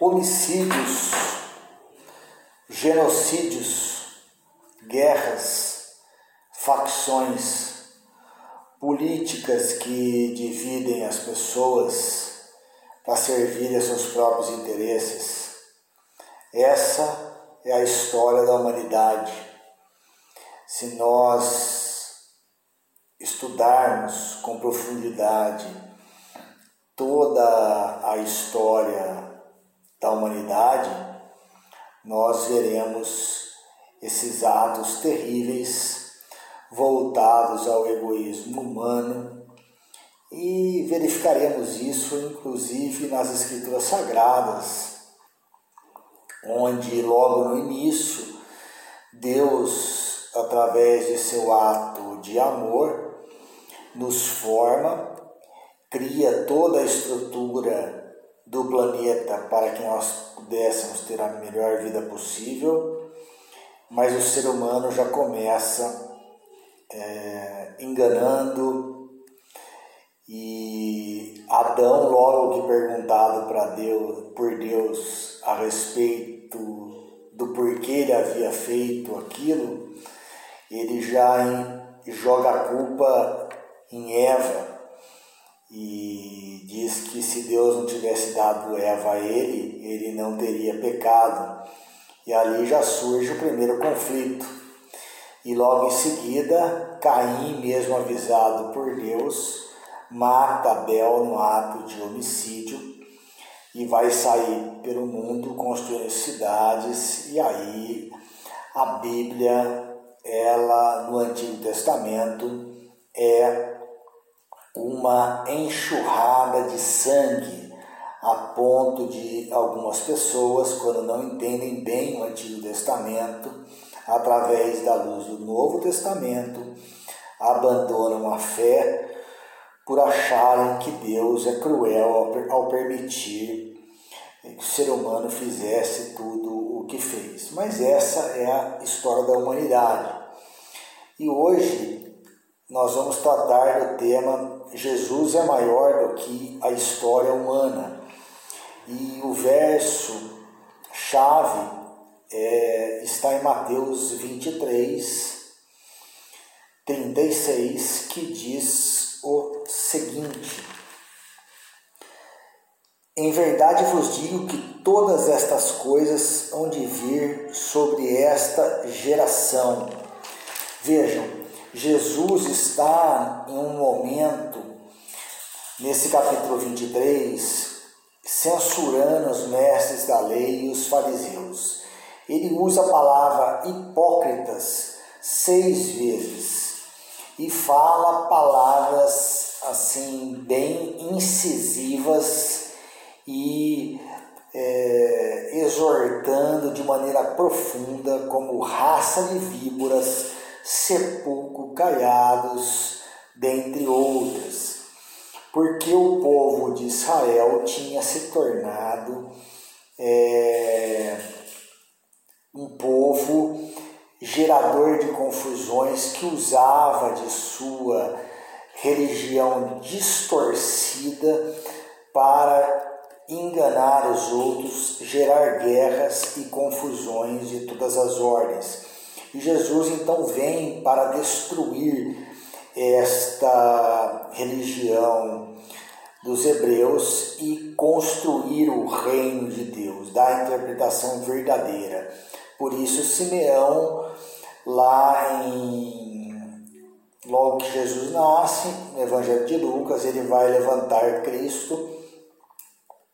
homicídios, genocídios, guerras, facções, políticas que dividem as pessoas para servir a seus próprios interesses. Essa é a história da humanidade. Se nós estudarmos com profundidade toda a história da humanidade, nós veremos esses atos terríveis voltados ao egoísmo humano e verificaremos isso inclusive nas Escrituras Sagradas, onde logo no início Deus, através de seu ato de amor, nos forma, cria toda a estrutura do planeta para que nós pudéssemos ter a melhor vida possível, mas o ser humano já começa é, enganando. E Adão, logo que perguntado para Deus, por Deus a respeito do porquê ele havia feito aquilo, ele já em, joga a culpa em Eva e diz que se Deus não tivesse dado Eva a ele, ele não teria pecado. E ali já surge o primeiro conflito. E logo em seguida, Caim, mesmo avisado por Deus, mata Abel no ato de homicídio e vai sair pelo mundo construindo cidades. E aí a Bíblia, ela no Antigo Testamento, é uma enxurrada de sangue, a ponto de algumas pessoas, quando não entendem bem o Antigo Testamento, através da luz do Novo Testamento, abandonam a fé por acharem que Deus é cruel ao permitir que o ser humano fizesse tudo o que fez. Mas essa é a história da humanidade. E hoje nós vamos tratar do tema Jesus é maior do que a história humana. E o verso chave é, está em Mateus 23, 36, que diz o seguinte: Em verdade vos digo que todas estas coisas hão de vir sobre esta geração. Vejam, Jesus está em um momento, nesse capítulo 23, censurando os mestres da lei e os fariseus. Ele usa a palavra hipócritas seis vezes e fala palavras assim bem incisivas e é, exortando de maneira profunda como raça de víboras sepulcro caiados, dentre outras, porque o povo de Israel tinha se tornado é, um povo gerador de confusões que usava de sua religião distorcida para enganar os outros, gerar guerras e confusões de todas as ordens. E Jesus então vem para destruir esta religião dos hebreus e construir o reino de Deus, dar a interpretação verdadeira. Por isso, Simeão, lá em. Logo que Jesus nasce, no Evangelho de Lucas, ele vai levantar Cristo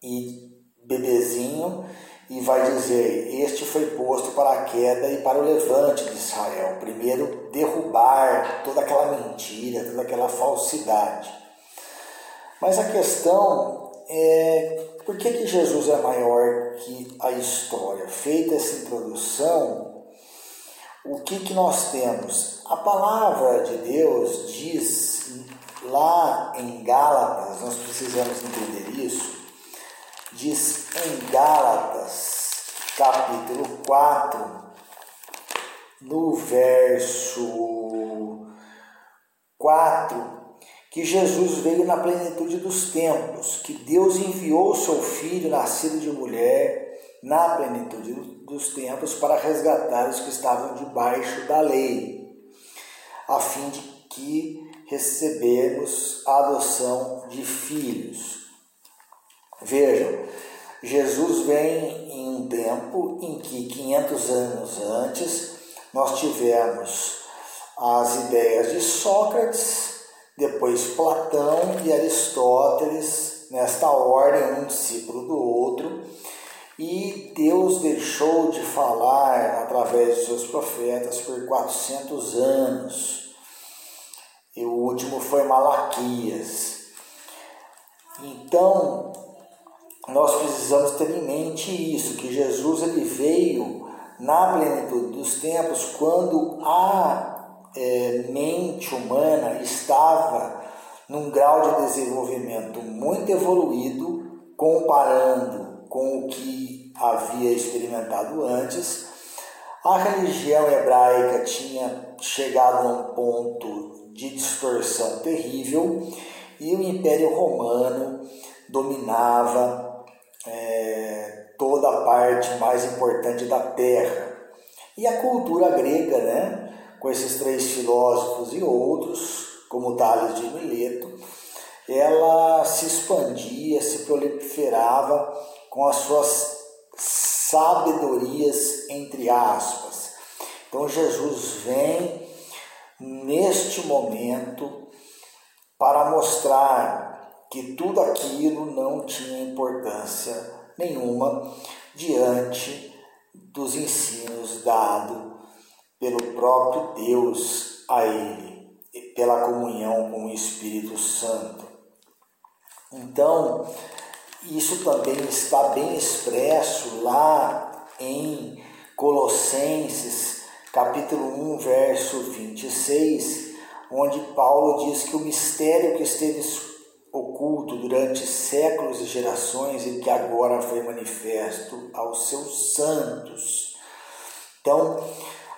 e bebezinho e vai dizer: Este foi posto para a queda e para o levante de Israel. Primeiro, derrubar toda aquela mentira, toda aquela falsidade. Mas a questão é: por que, que Jesus é maior que a história? Feita essa introdução, o que, que nós temos? A palavra de Deus diz lá em Gálatas, nós precisamos entender isso diz em Gálatas, capítulo 4, no verso 4, que Jesus veio na plenitude dos tempos, que Deus enviou o seu filho, nascido de mulher, na plenitude dos tempos, para resgatar os que estavam debaixo da lei, a fim de que recebemos a adoção de filhos. Vejam, Jesus vem em um tempo em que 500 anos antes nós tivemos as ideias de Sócrates, depois Platão e Aristóteles, nesta ordem, um discípulo do outro, e Deus deixou de falar através de seus profetas por 400 anos. E o último foi Malaquias. Então, nós precisamos ter em mente isso, que Jesus ele veio na plenitude dos tempos quando a é, mente humana estava num grau de desenvolvimento muito evoluído, comparando com o que havia experimentado antes. A religião hebraica tinha chegado a um ponto de distorção terrível e o Império Romano dominava é, toda a parte mais importante da terra. E a cultura grega, né, com esses três filósofos e outros, como Tales de Mileto, ela se expandia, se proliferava com as suas sabedorias, entre aspas. Então Jesus vem neste momento para mostrar que tudo aquilo não tinha importância nenhuma diante dos ensinos dados pelo próprio Deus a ele, pela comunhão com o Espírito Santo. Então, isso também está bem expresso lá em Colossenses, capítulo 1, verso 26, onde Paulo diz que o mistério que esteve oculto durante séculos e gerações e que agora foi manifesto aos seus santos. Então,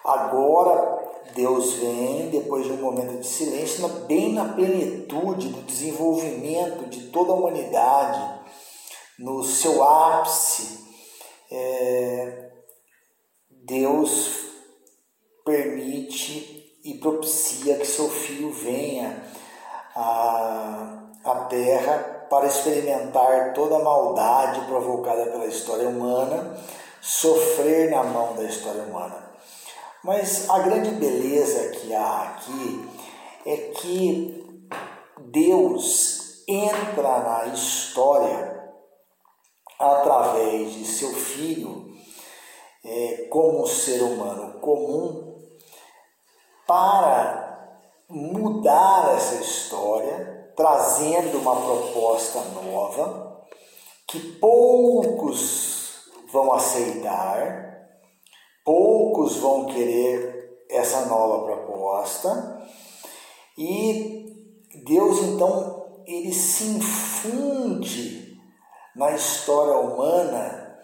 agora Deus vem, depois de um momento de silêncio, bem na plenitude do desenvolvimento de toda a humanidade, no seu ápice, é, Deus permite e propicia que seu filho venha a a terra para experimentar toda a maldade provocada pela história humana, sofrer na mão da história humana. Mas a grande beleza que há aqui é que Deus entra na história através de seu filho é, como um ser humano comum para mudar essa história trazendo uma proposta nova que poucos vão aceitar, poucos vão querer essa nova proposta e Deus então ele se infunde na história humana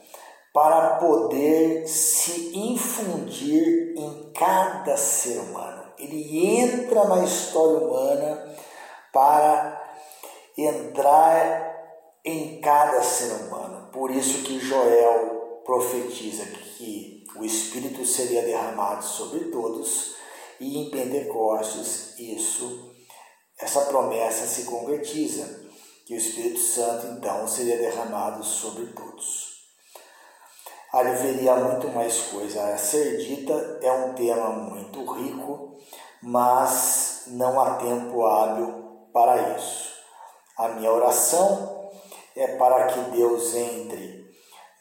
para poder se infundir em cada ser humano. Ele entra na história humana para entrar em cada ser humano. Por isso que Joel profetiza que o Espírito seria derramado sobre todos e em Pentecostes isso essa promessa se concretiza, que o Espírito Santo então seria derramado sobre todos. Haveria muito mais coisa a ser dita, é um tema muito rico, mas não há tempo hábil para isso. A minha oração é para que Deus entre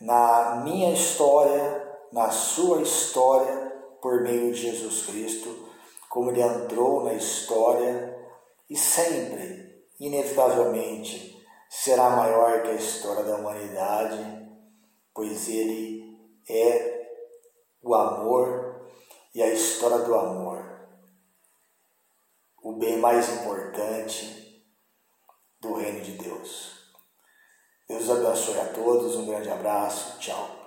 na minha história, na sua história, por meio de Jesus Cristo, como ele entrou na história e sempre, inevitavelmente, será maior que a história da humanidade, pois ele é o amor e a história do amor o bem mais importante do reino de Deus. Deus abençoe a todos, um grande abraço, tchau.